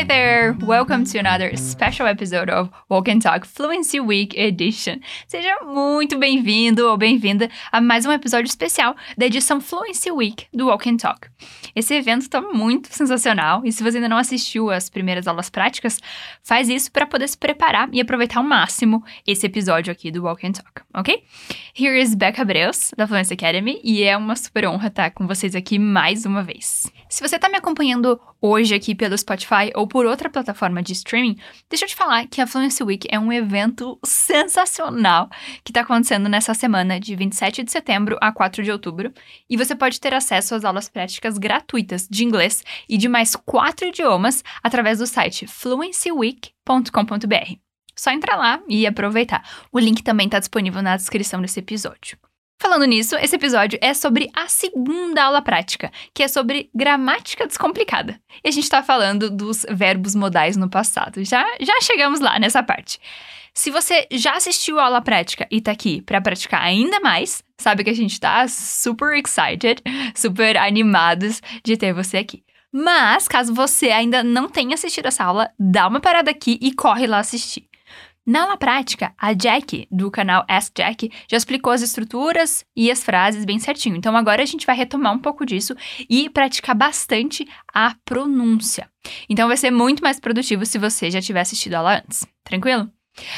Hi there! Welcome to another special episode of Walk and Talk Fluency Week Edition. Seja muito bem-vindo ou bem-vinda a mais um episódio especial da edição Fluency Week do Walk and Talk. Esse evento está muito sensacional e se você ainda não assistiu às primeiras aulas práticas, faz isso para poder se preparar e aproveitar ao máximo esse episódio aqui do Walk and Talk, ok? Here is Becca Breus, da Fluency Academy, e é uma super honra estar com vocês aqui mais uma vez. Se você está me acompanhando hoje aqui pelo Spotify ou por outra plataforma de streaming, deixa eu te falar que a Fluency Week é um evento sensacional que está acontecendo nessa semana de 27 de setembro a 4 de outubro, e você pode ter acesso às aulas práticas gratuitas de inglês e de mais quatro idiomas através do site fluencyweek.com.br. Só entrar lá e aproveitar. O link também está disponível na descrição desse episódio. Falando nisso, esse episódio é sobre a segunda aula prática, que é sobre gramática descomplicada. E a gente está falando dos verbos modais no passado. Já, já chegamos lá nessa parte. Se você já assistiu a aula prática e está aqui para praticar ainda mais, sabe que a gente está super excited, super animados de ter você aqui. Mas, caso você ainda não tenha assistido essa aula, dá uma parada aqui e corre lá assistir. Na prática, a Jack, do canal Ask Jack, já explicou as estruturas e as frases bem certinho. Então agora a gente vai retomar um pouco disso e praticar bastante a pronúncia. Então vai ser muito mais produtivo se você já tiver assistido a aula antes. Tranquilo?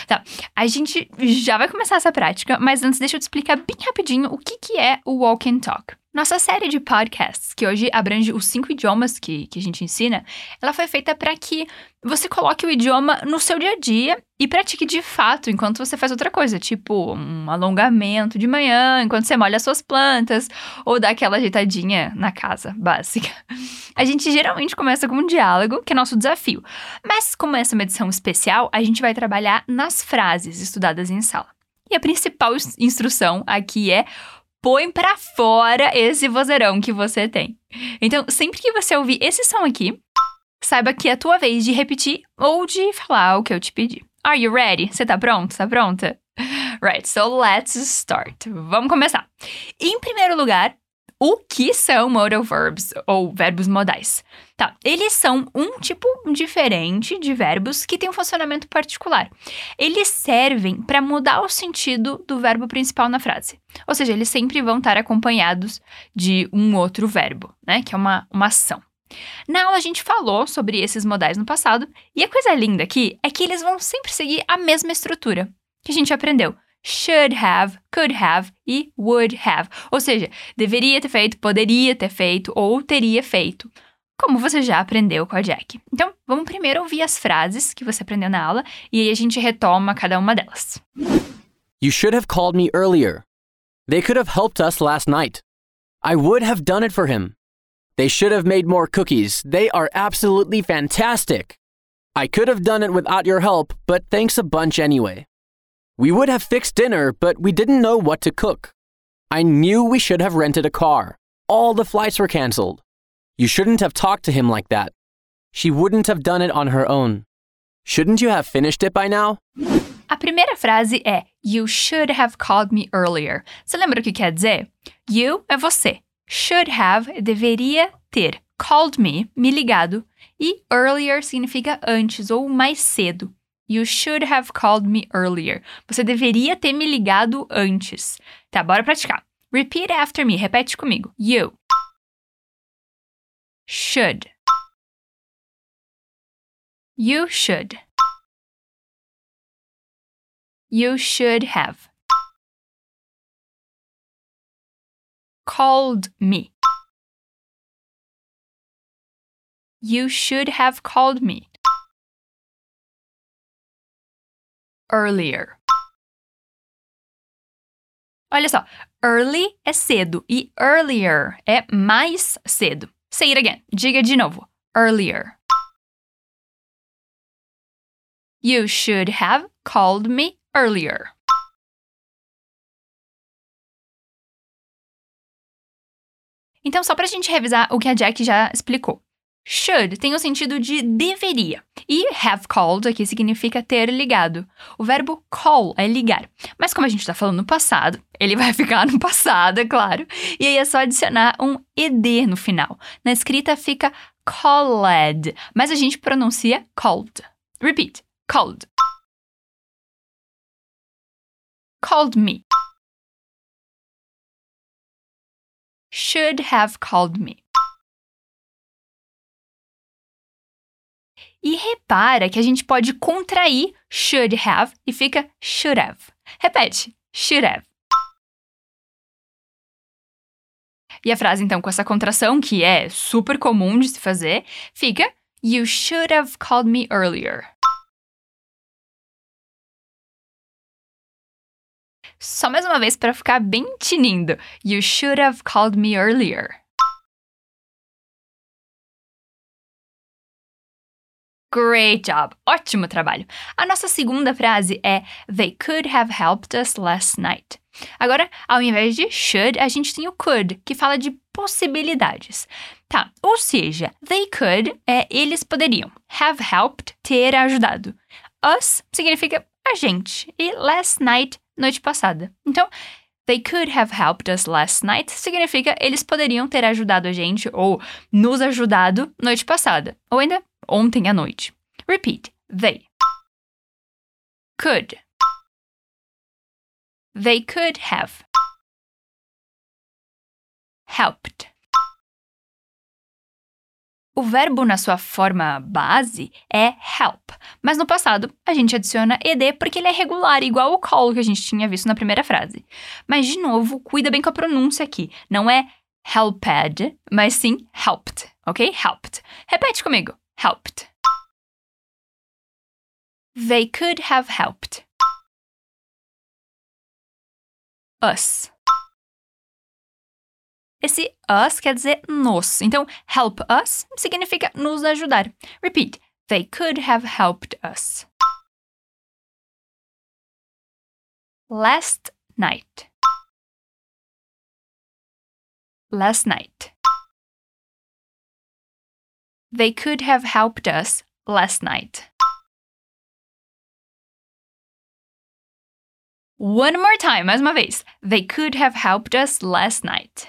Tá, a gente já vai começar essa prática, mas antes deixa eu te explicar bem rapidinho o que, que é o Walk and Talk. Nossa série de podcasts, que hoje abrange os cinco idiomas que, que a gente ensina, ela foi feita para que você coloque o idioma no seu dia a dia e pratique de fato enquanto você faz outra coisa, tipo um alongamento de manhã, enquanto você molha suas plantas, ou dá aquela ajeitadinha na casa básica. A gente geralmente começa com um diálogo, que é nosso desafio, mas como essa é uma edição especial, a gente vai trabalhar nas frases estudadas em sala. E a principal instrução aqui é põe para fora esse vozeirão que você tem. Então, sempre que você ouvir esse som aqui, saiba que é a tua vez de repetir ou de falar o que eu te pedi. Are you ready? Você tá pronto? Tá pronta? Right, so let's start. Vamos começar. Em primeiro lugar, o que são modal verbs ou verbos modais? Tá, eles são um tipo diferente de verbos que tem um funcionamento particular. Eles servem para mudar o sentido do verbo principal na frase. Ou seja, eles sempre vão estar acompanhados de um outro verbo, né? Que é uma, uma ação. Na aula a gente falou sobre esses modais no passado, e a coisa linda aqui é que eles vão sempre seguir a mesma estrutura que a gente aprendeu should have, could have e would have. Ou seja, deveria ter feito, poderia ter feito ou teria feito. Como você já aprendeu com a Jack. Então, vamos primeiro ouvir as frases que você aprendeu na aula e aí a gente retoma cada uma delas. You should have called me earlier. They could have helped us last night. I would have done it for him. They should have made more cookies. They are absolutely fantastic. I could have done it without your help, but thanks a bunch anyway. We would have fixed dinner, but we didn't know what to cook. I knew we should have rented a car. All the flights were canceled. You shouldn't have talked to him like that. She wouldn't have done it on her own. Shouldn't you have finished it by now? A primeira frase é You should have called me earlier. Você lembra o que quer dizer? You é você. Should have deveria ter. Called me, me ligado. E earlier significa antes ou mais cedo. You should have called me earlier. Você deveria ter me ligado antes. Tá, bora praticar. Repeat after me. Repete comigo. You should. You should. You should have called me. You should have called me. Earlier. Olha só, early é cedo e earlier é mais cedo. Say it again. Diga de novo. Earlier. You should have called me earlier. Então, só para a gente revisar o que a Jack já explicou. Should tem o sentido de deveria. E have called aqui significa ter ligado. O verbo call é ligar. Mas como a gente está falando no passado, ele vai ficar no passado, é claro. E aí é só adicionar um ed no final. Na escrita fica called, mas a gente pronuncia called. Repeat. Called. Called me. Should have called me. E repara que a gente pode contrair should have e fica should have. Repete. Should have. E a frase, então, com essa contração, que é super comum de se fazer, fica You should have called me earlier. Só mais uma vez para ficar bem tinindo. You should have called me earlier. Great job! Ótimo trabalho! A nossa segunda frase é They could have helped us last night. Agora, ao invés de should, a gente tem o could, que fala de possibilidades. Tá, ou seja, they could é eles poderiam. Have helped, ter ajudado. Us significa a gente. E last night, noite passada. Então, They could have helped us last night significa eles poderiam ter ajudado a gente ou nos ajudado noite passada. Ou ainda ontem à noite. Repeat. They. Could. They could have. Helped. O verbo na sua forma base é help, mas no passado a gente adiciona ed porque ele é regular, igual o call que a gente tinha visto na primeira frase. Mas de novo, cuida bem com a pronúncia aqui. Não é helped, mas sim helped, ok? Helped. Repete comigo. Helped. They could have helped. Us. Esse us quer dizer nos. Então, help us significa nos ajudar. Repeat. They could have helped us. Last night. Last night. They could have helped us last night. One more time, mais uma vez. They could have helped us last night.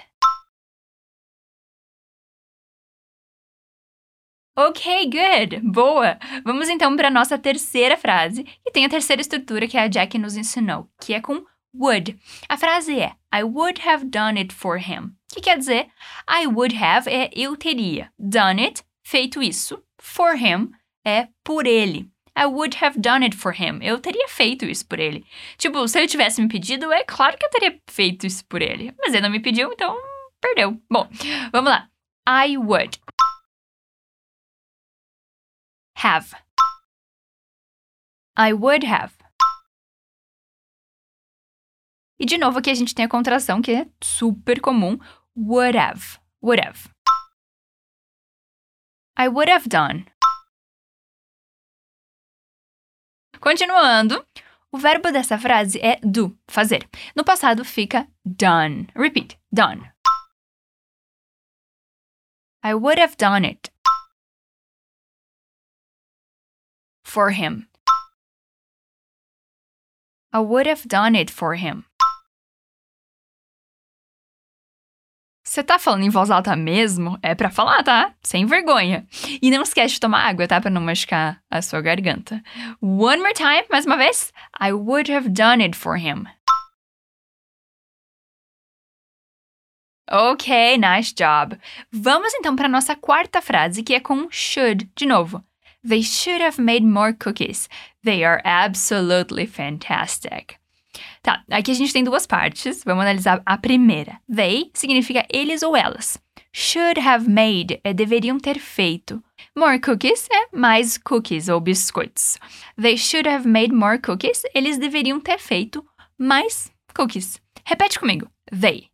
Ok, good. Boa. Vamos então para a nossa terceira frase, que tem a terceira estrutura que a Jack nos ensinou, que é com would. A frase é I would have done it for him. Que quer dizer I would have é eu teria. Done it, feito isso. For him é por ele. I would have done it for him. Eu teria feito isso por ele. Tipo, se ele tivesse me pedido, é claro que eu teria feito isso por ele. Mas ele não me pediu, então perdeu. Bom, vamos lá. I would have. I would have. E de novo aqui a gente tem a contração que é super comum. Would have. Would have. I would have done. Continuando, o verbo dessa frase é do, fazer. No passado fica done. Repeat, done. I would have done it. For him. I would have done it for him. Você tá falando em voz alta mesmo? É para falar, tá? Sem vergonha. E não esquece de tomar água, tá? Pra não machucar a sua garganta. One more time, mais uma vez. I would have done it for him. Ok, nice job. Vamos então para nossa quarta frase, que é com should, de novo. They should have made more cookies. They are absolutely fantastic. Tá, aqui a gente tem duas partes. Vamos analisar a primeira. They significa eles ou elas. Should have made é deveriam ter feito. More cookies é mais cookies ou biscoitos. They should have made more cookies. Eles deveriam ter feito mais cookies. Repete comigo. They.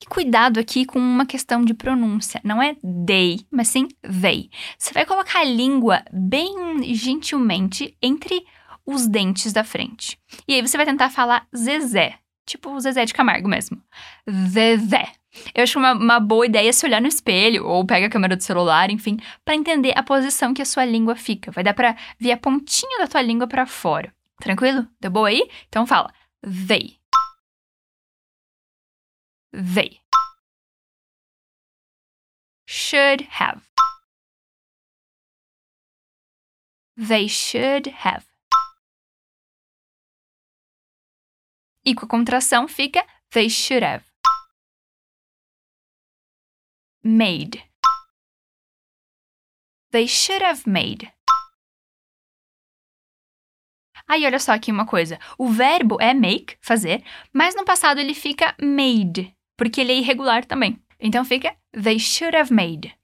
E cuidado aqui com uma questão de pronúncia. Não é they, mas sim they. Você vai colocar a língua bem gentilmente entre os dentes da frente. E aí você vai tentar falar Zezé, tipo o Zezé de Camargo mesmo. Zezé. Eu acho uma, uma boa ideia se olhar no espelho ou pega a câmera do celular, enfim, para entender a posição que a sua língua fica. Vai dar para ver a pontinha da tua língua para fora. Tranquilo? Deu boa aí? Então fala they. They. should have. They should have. E com a contração fica they should have. Made. They should have made. Aí, olha só aqui uma coisa. O verbo é make, fazer, mas no passado ele fica made, porque ele é irregular também. Então fica They should have made.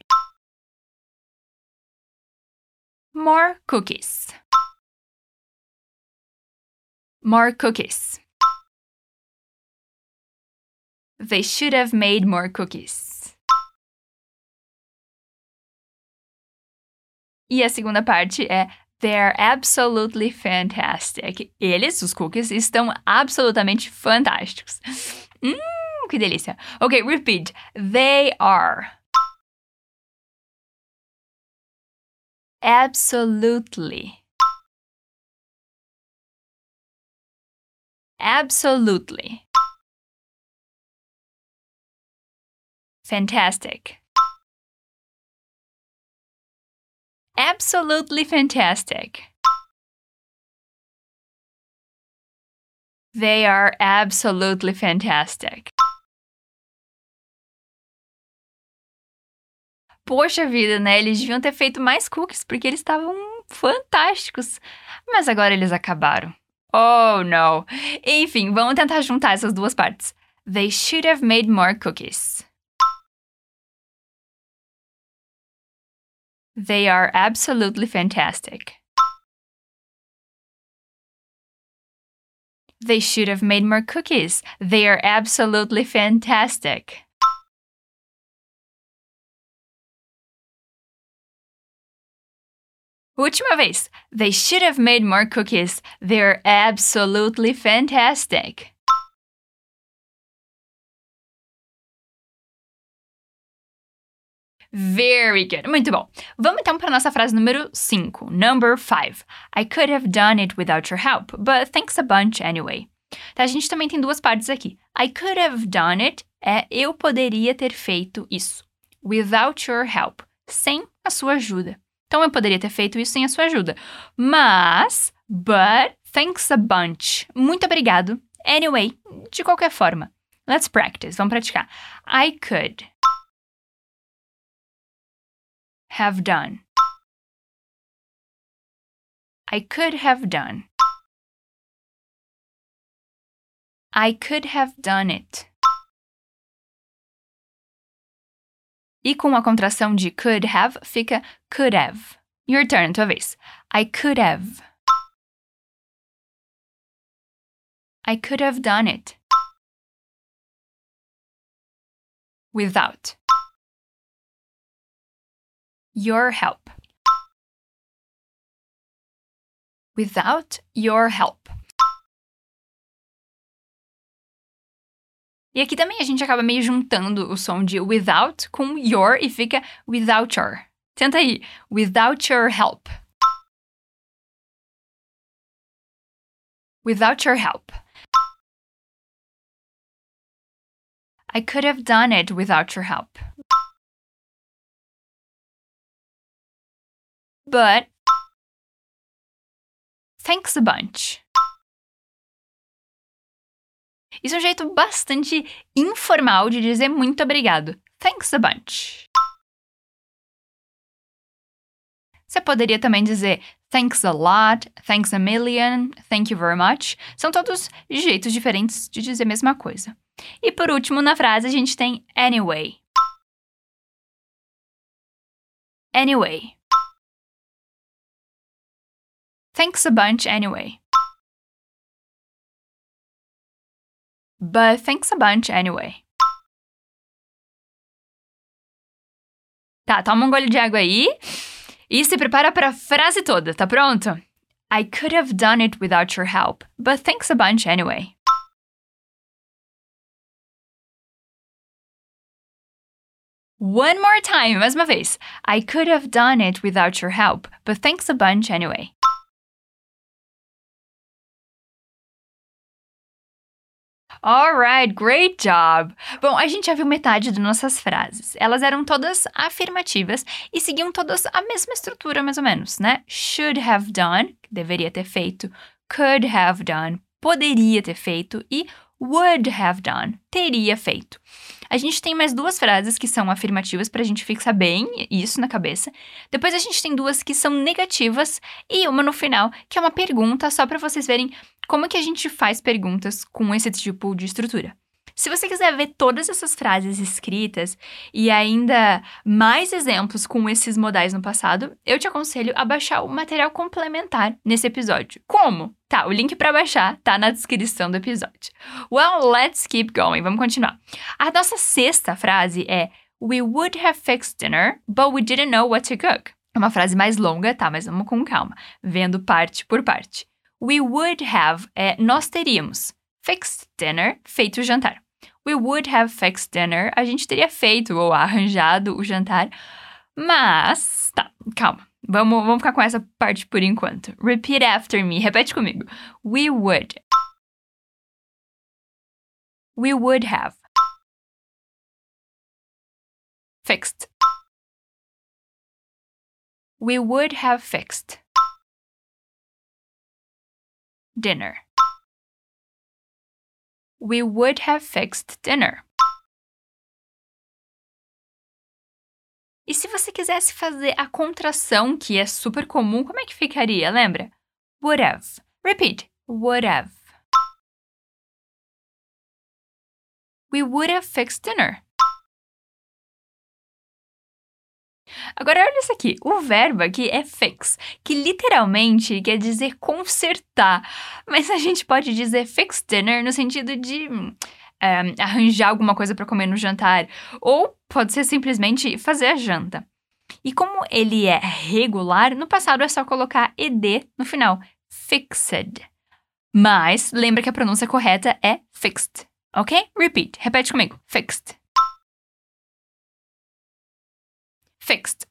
More cookies. More cookies. They should have made more cookies. E a segunda parte é They're absolutely fantastic. Eles, os cookies, estão absolutamente fantásticos. Hum, que delícia. Ok, repeat. They are. Absolutely. Absolutely. Fantastic. absolutely fantastic. They are absolutely fantastic. Poxa vida, né? Eles deviam ter feito mais cookies porque eles estavam fantásticos. Mas agora eles acabaram. Oh, no. Enfim, vamos tentar juntar essas duas partes. They should have made more cookies. They are absolutely fantastic. They should have made more cookies. They are absolutely fantastic. Última vez. They should have made more cookies. They're absolutely fantastic. Very good. Muito bom. Vamos então para nossa frase número 5. Number 5. I could have done it without your help, but thanks a bunch anyway. Tá, a gente também tem duas partes aqui. I could have done it é eu poderia ter feito isso. Without your help. Sem a sua ajuda. Então eu poderia ter feito isso sem a sua ajuda. Mas, but, thanks a bunch. Muito obrigado. Anyway, de qualquer forma. Let's practice. Vamos praticar. I could. Have done. I could have done. I could have done it. E com a contração de could have fica could have. Your turn, tua vez. I could have. I could have done it. Without your help. Without your help. E aqui também a gente acaba meio juntando o som de without com your e fica without your. Tenta aí. Without your help. Without your help. I could have done it without your help. But thanks a bunch. Isso é um jeito bastante informal de dizer muito obrigado. Thanks a bunch. Você poderia também dizer thanks a lot, thanks a million, thank you very much. São todos jeitos diferentes de dizer a mesma coisa. E por último, na frase, a gente tem anyway. Anyway. Thanks a bunch anyway. But thanks a bunch anyway. Tá, toma um gole de água aí e se prepara para a frase toda, tá pronto? I could have done it without your help, but thanks a bunch anyway. One more time, mais uma vez. I could have done it without your help, but thanks a bunch anyway. Alright, great job! Bom, a gente já viu metade de nossas frases. Elas eram todas afirmativas e seguiam todas a mesma estrutura, mais ou menos, né? Should have done, deveria ter feito. Could have done, poderia ter feito. E would have done, teria feito. A gente tem mais duas frases que são afirmativas para a gente fixar bem isso na cabeça. Depois a gente tem duas que são negativas e uma no final que é uma pergunta só para vocês verem como que a gente faz perguntas com esse tipo de estrutura. Se você quiser ver todas essas frases escritas e ainda mais exemplos com esses modais no passado, eu te aconselho a baixar o material complementar nesse episódio. Como? Tá, o link para baixar tá na descrição do episódio. Well, let's keep going. Vamos continuar. A nossa sexta frase é We would have fixed dinner, but we didn't know what to cook. É uma frase mais longa, tá? Mas vamos com calma, vendo parte por parte. We would have é nós teríamos. Fixed dinner, feito o jantar. We would have fixed dinner, a gente teria feito ou arranjado o jantar. Mas, tá, calma. Vamos, vamos ficar com essa parte por enquanto. Repeat after me. Repete comigo. We would. We would have. Fixed. We would have fixed. Dinner. We would have fixed dinner. E se você quisesse fazer a contração, que é super comum, como é que ficaria? Lembra? Would have. Repeat. Would have. We would have fixed dinner. Agora olha isso aqui, o verbo aqui é fix, que literalmente quer dizer consertar, mas a gente pode dizer fix dinner no sentido de é, arranjar alguma coisa para comer no jantar, ou pode ser simplesmente fazer a janta. E como ele é regular, no passado é só colocar ed no final, fixed. Mas lembra que a pronúncia correta é fixed, ok? Repeat, repete comigo, fixed. Fixed.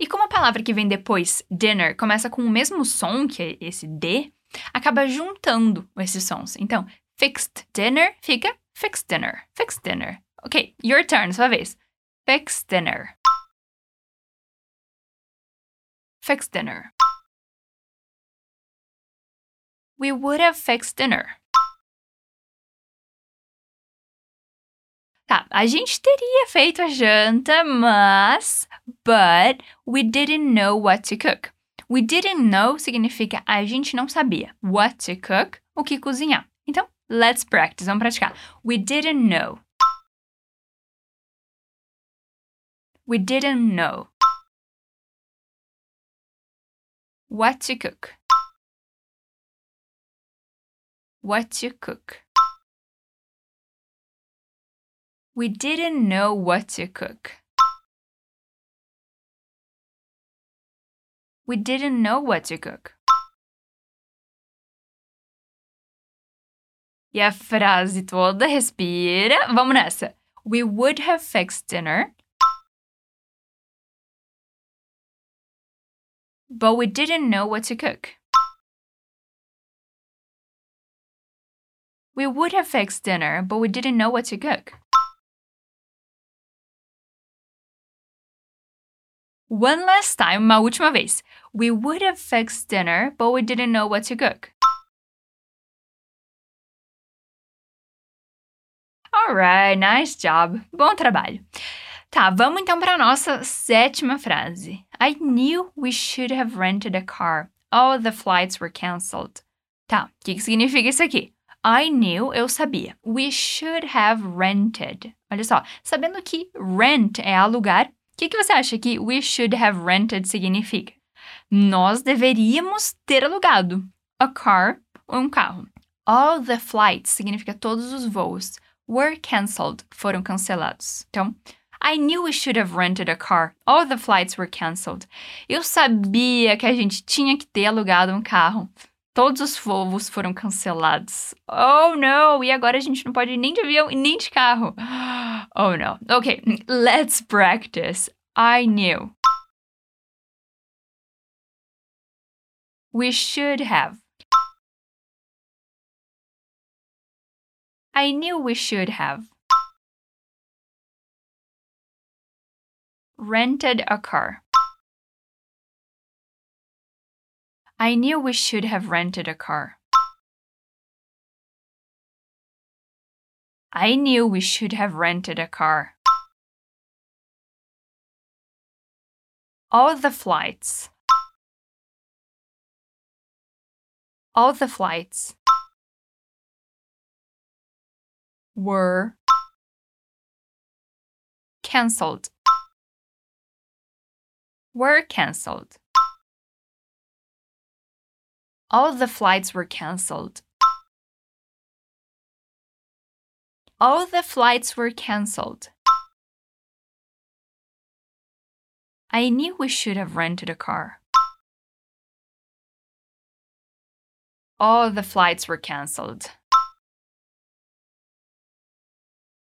E como a palavra que vem depois, dinner, começa com o mesmo som que é esse D, acaba juntando esses sons. Então, fixed dinner fica fixed dinner, fixed dinner. Ok, your turn, sua vez. Fixed dinner. Fixed dinner. We would have fixed dinner. Tá, a gente teria feito a janta, mas. But we didn't know what to cook. We didn't know significa a gente não sabia. What to cook, o que cozinhar. Então, let's practice, vamos praticar. We didn't know. We didn't know. What to cook. What to cook. We didn't know what to cook. We didn't know what to cook. A frase toda, respira. Vamos nessa. We would have fixed dinner. But we didn't know what to cook. We would have fixed dinner, but we didn't know what to cook. One last time, uma última vez. We would have fixed dinner, but we didn't know what to cook. Alright, nice job. Bom trabalho. Tá, vamos então para nossa sétima frase. I knew we should have rented a car. All the flights were cancelled. Tá, o que, que significa isso aqui? I knew, eu sabia. We should have rented. Olha só, sabendo que rent é alugar, que, que você acha que we should have rented significa? Nós deveríamos ter alugado a car ou um carro. All the flights significa todos os voos. Were cancelled, foram cancelados. Então, I knew we should have rented a car. All the flights were cancelled. Eu sabia que a gente tinha que ter alugado um carro. Todos os voos foram cancelados. Oh, no! E agora a gente não pode ir nem de avião e nem de carro. Oh, no. Okay, let's practice. I knew. We should have. I knew we should have. Rented a car. I knew we should have rented a car. I knew we should have rented a car. All the flights. All the flights were cancelled. Were cancelled. All the flights were cancelled. All the flights were cancelled. I knew we should have rented a car. All the flights were cancelled.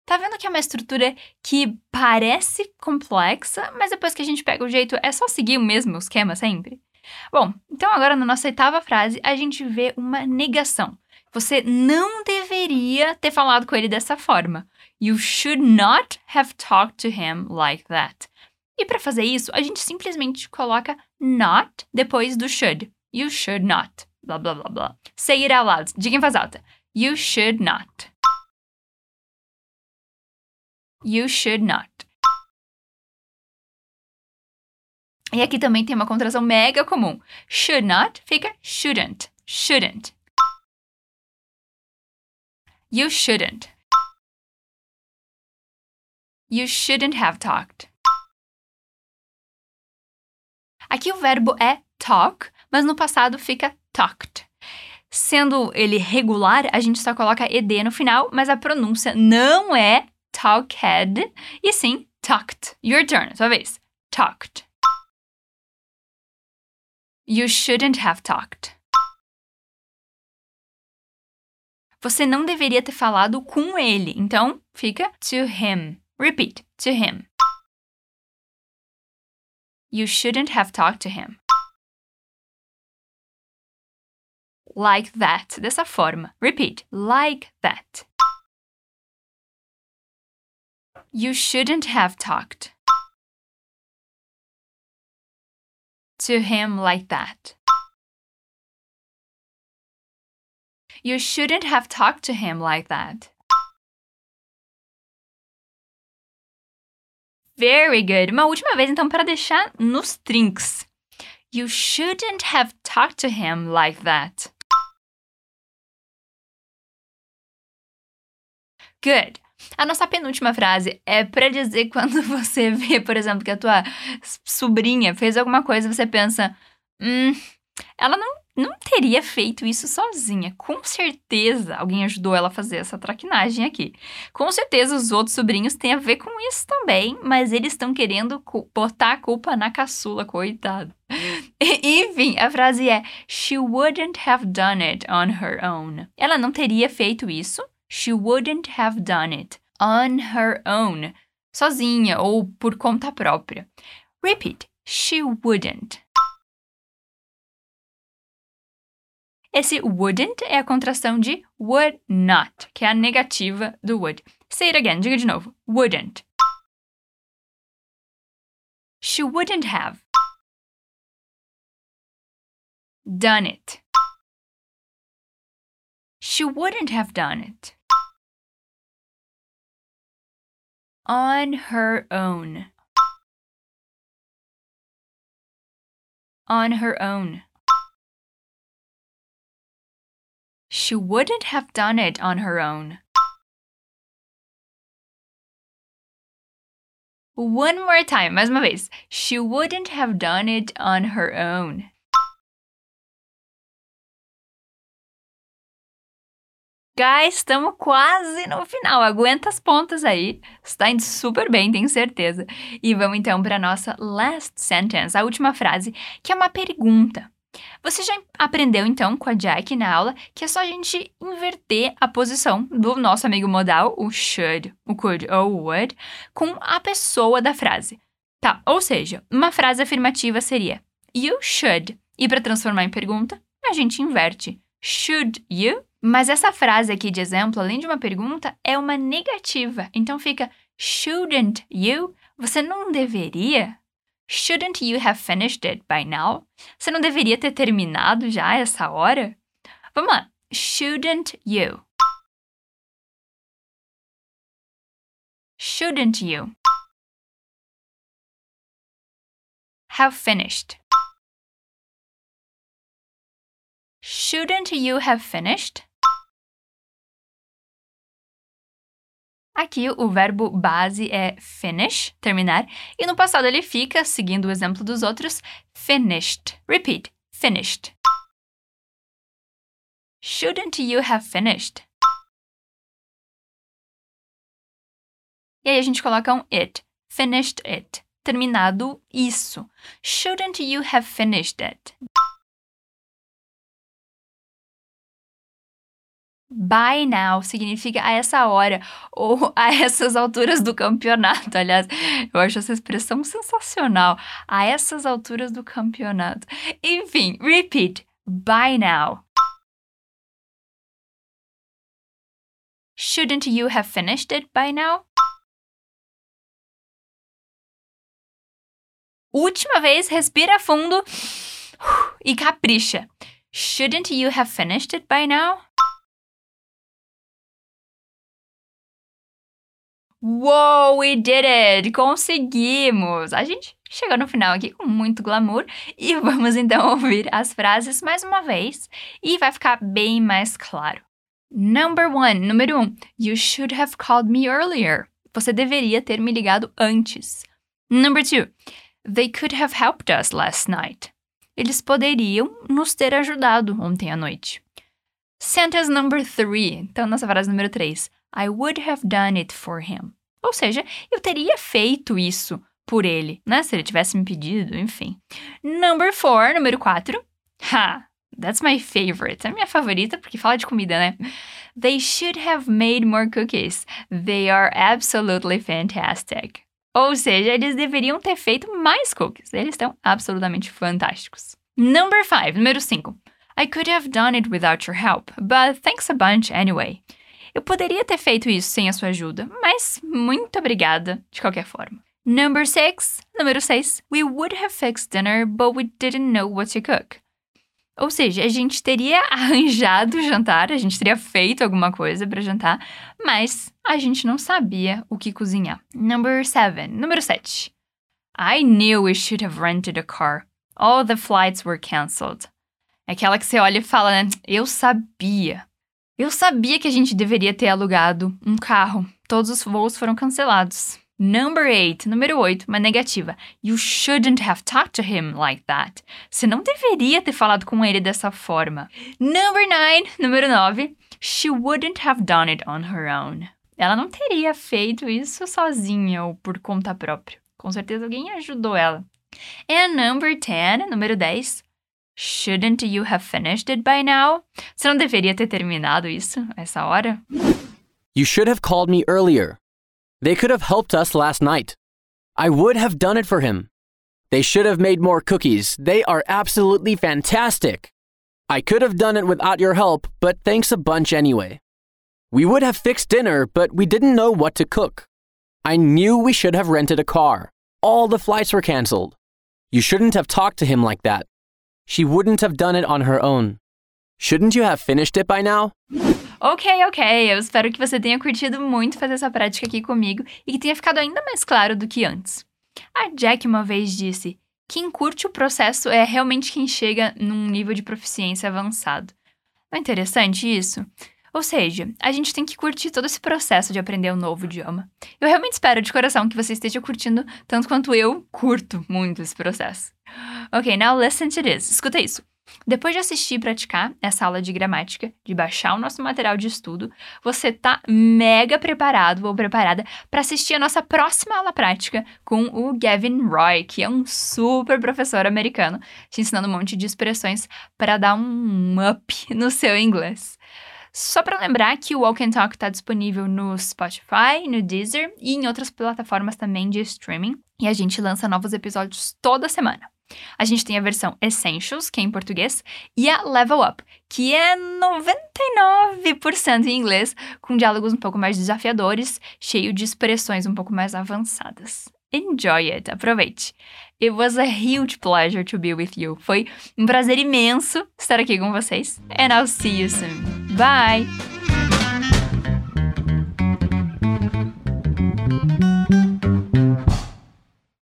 Tá vendo que é uma estrutura que parece complexa, mas depois que a gente pega o jeito, é só seguir o mesmo esquema sempre? Bom, então agora na nossa oitava frase, a gente vê uma negação. Você não deveria ter falado com ele dessa forma. You should not have talked to him like that. E para fazer isso, a gente simplesmente coloca not depois do should. You should not. Blá blá blá blá. Say it out loud. Diga em voz alta. You should not. You should not. E aqui também tem uma contração mega comum. Should not fica shouldn't. Shouldn't. You shouldn't. You shouldn't have talked. Aqui o verbo é talk, mas no passado fica talked. Sendo ele regular, a gente só coloca ed no final, mas a pronúncia não é talked, e sim talked. Your turn, sua vez. Talked. You shouldn't have talked. Você não deveria ter falado com ele, então fica to him. Repeat, to him. You shouldn't have talked to him. Like that, dessa forma. Repeat, like that. You shouldn't have talked to him like that. You shouldn't have talked to him like that. Very good. Uma última vez, então, para deixar nos trinks. You shouldn't have talked to him like that. Good. A nossa penúltima frase é para dizer quando você vê, por exemplo, que a tua sobrinha fez alguma coisa, você pensa, hum, ela não, não teria feito isso sozinha. Com certeza alguém ajudou ela a fazer essa traquinagem aqui. Com certeza os outros sobrinhos têm a ver com isso também, mas eles estão querendo botar a culpa na caçula, coitado. Enfim, a frase é: She wouldn't have done it on her own. Ela não teria feito isso She wouldn't have done it on her own, sozinha ou por conta própria. Repeat. She wouldn't. Esse wouldn't é a contração de would not, que é a negativa do would. Say it again, diga de novo. Wouldn't. She wouldn't have done it. She wouldn't have done it. on her own. On her own. She wouldn't have done it on her own. One more time, mais uma vez. She wouldn't have done it on her own. Guys, estamos quase no final. Aguenta as pontas aí. Está indo super bem, tenho certeza. E vamos então para a nossa last sentence, a última frase, que é uma pergunta. Você já aprendeu então com a Jack na aula que é só a gente inverter a posição do nosso amigo modal, o should, o could ou o would, com a pessoa da frase. Tá, ou seja, uma frase afirmativa seria You should. E para transformar em pergunta, a gente inverte. Should you? Mas essa frase aqui de exemplo, além de uma pergunta, é uma negativa. Então fica shouldn't you? Você não deveria? Shouldn't you have finished it by now? Você não deveria ter terminado já essa hora? Vamos lá. Shouldn't you? Shouldn't you have finished? Shouldn't you have finished? Aqui o verbo base é finish, terminar, e no passado ele fica, seguindo o exemplo dos outros, finished. Repeat, finished. Shouldn't you have finished? E aí a gente coloca um it. Finished it. Terminado isso. Shouldn't you have finished it? By now significa a essa hora ou a essas alturas do campeonato. Aliás, eu acho essa expressão sensacional. A essas alturas do campeonato. Enfim, repeat. By now. Shouldn't you have finished it by now? Última vez, respira fundo e capricha. Shouldn't you have finished it by now? Wow, we did it! Conseguimos! A gente chegou no final aqui com muito glamour e vamos então ouvir as frases mais uma vez e vai ficar bem mais claro. Number one, número um, you should have called me earlier. Você deveria ter me ligado antes. Number two, They could have helped us last night. Eles poderiam nos ter ajudado ontem à noite. Sentence number three. Então, nossa frase número 3. I would have done it for him. Ou seja, eu teria feito isso por ele, né? Se ele tivesse me pedido, enfim. Number four, número 4. Ha! That's my favorite. É minha favorita porque fala de comida, né? They should have made more cookies. They are absolutely fantastic. Ou seja, eles deveriam ter feito mais cookies. Eles estão absolutamente fantásticos. Number 5, número 5. I could have done it without your help, but thanks a bunch anyway. Eu poderia ter feito isso sem a sua ajuda, mas muito obrigada de qualquer forma. Number 6, número 6. We would have fixed dinner, but we didn't know what to cook. Ou seja, a gente teria arranjado o jantar, a gente teria feito alguma coisa para jantar, mas a gente não sabia o que cozinhar. Number seven. Número 7. I knew we should have rented a car. All the flights were cancelled. É aquela que você olha e fala, né? Eu sabia. Eu sabia que a gente deveria ter alugado um carro. Todos os voos foram cancelados. Number 8, número 8, uma negativa. You shouldn't have talked to him like that. Você não deveria ter falado com ele dessa forma. Number 9, número 9. She wouldn't have done it on her own. Ela não teria feito isso sozinha ou por conta própria. Com certeza alguém ajudou ela. And number 10, número 10. Shouldn't you have finished it by now? Você não deveria ter terminado isso essa hora? You should have called me earlier. They could have helped us last night. I would have done it for him. They should have made more cookies. They are absolutely fantastic. I could have done it without your help, but thanks a bunch anyway. We would have fixed dinner, but we didn't know what to cook. I knew we should have rented a car. All the flights were canceled. You shouldn't have talked to him like that. She wouldn't have done it on her own. Shouldn't you have finished it by now? Ok, ok. Eu espero que você tenha curtido muito fazer essa prática aqui comigo e que tenha ficado ainda mais claro do que antes. A Jack uma vez disse: quem curte o processo é realmente quem chega num nível de proficiência avançado. Não é interessante isso? Ou seja, a gente tem que curtir todo esse processo de aprender um novo idioma. Eu realmente espero de coração que você esteja curtindo tanto quanto eu curto muito esse processo. Ok, now listen to this. Escuta isso. Depois de assistir e praticar essa aula de gramática, de baixar o nosso material de estudo, você tá mega preparado ou preparada para assistir a nossa próxima aula prática com o Gavin Roy, que é um super professor americano, te ensinando um monte de expressões para dar um up no seu inglês. Só para lembrar que o Walk and Talk está disponível no Spotify, no Deezer e em outras plataformas também de streaming. E a gente lança novos episódios toda semana. A gente tem a versão Essentials, que é em português, e a Level Up, que é 99% em inglês, com diálogos um pouco mais desafiadores, cheio de expressões um pouco mais avançadas. Enjoy it, aproveite. It was a huge pleasure to be with you. Foi um prazer imenso estar aqui com vocês. And I'll see you soon. Bye!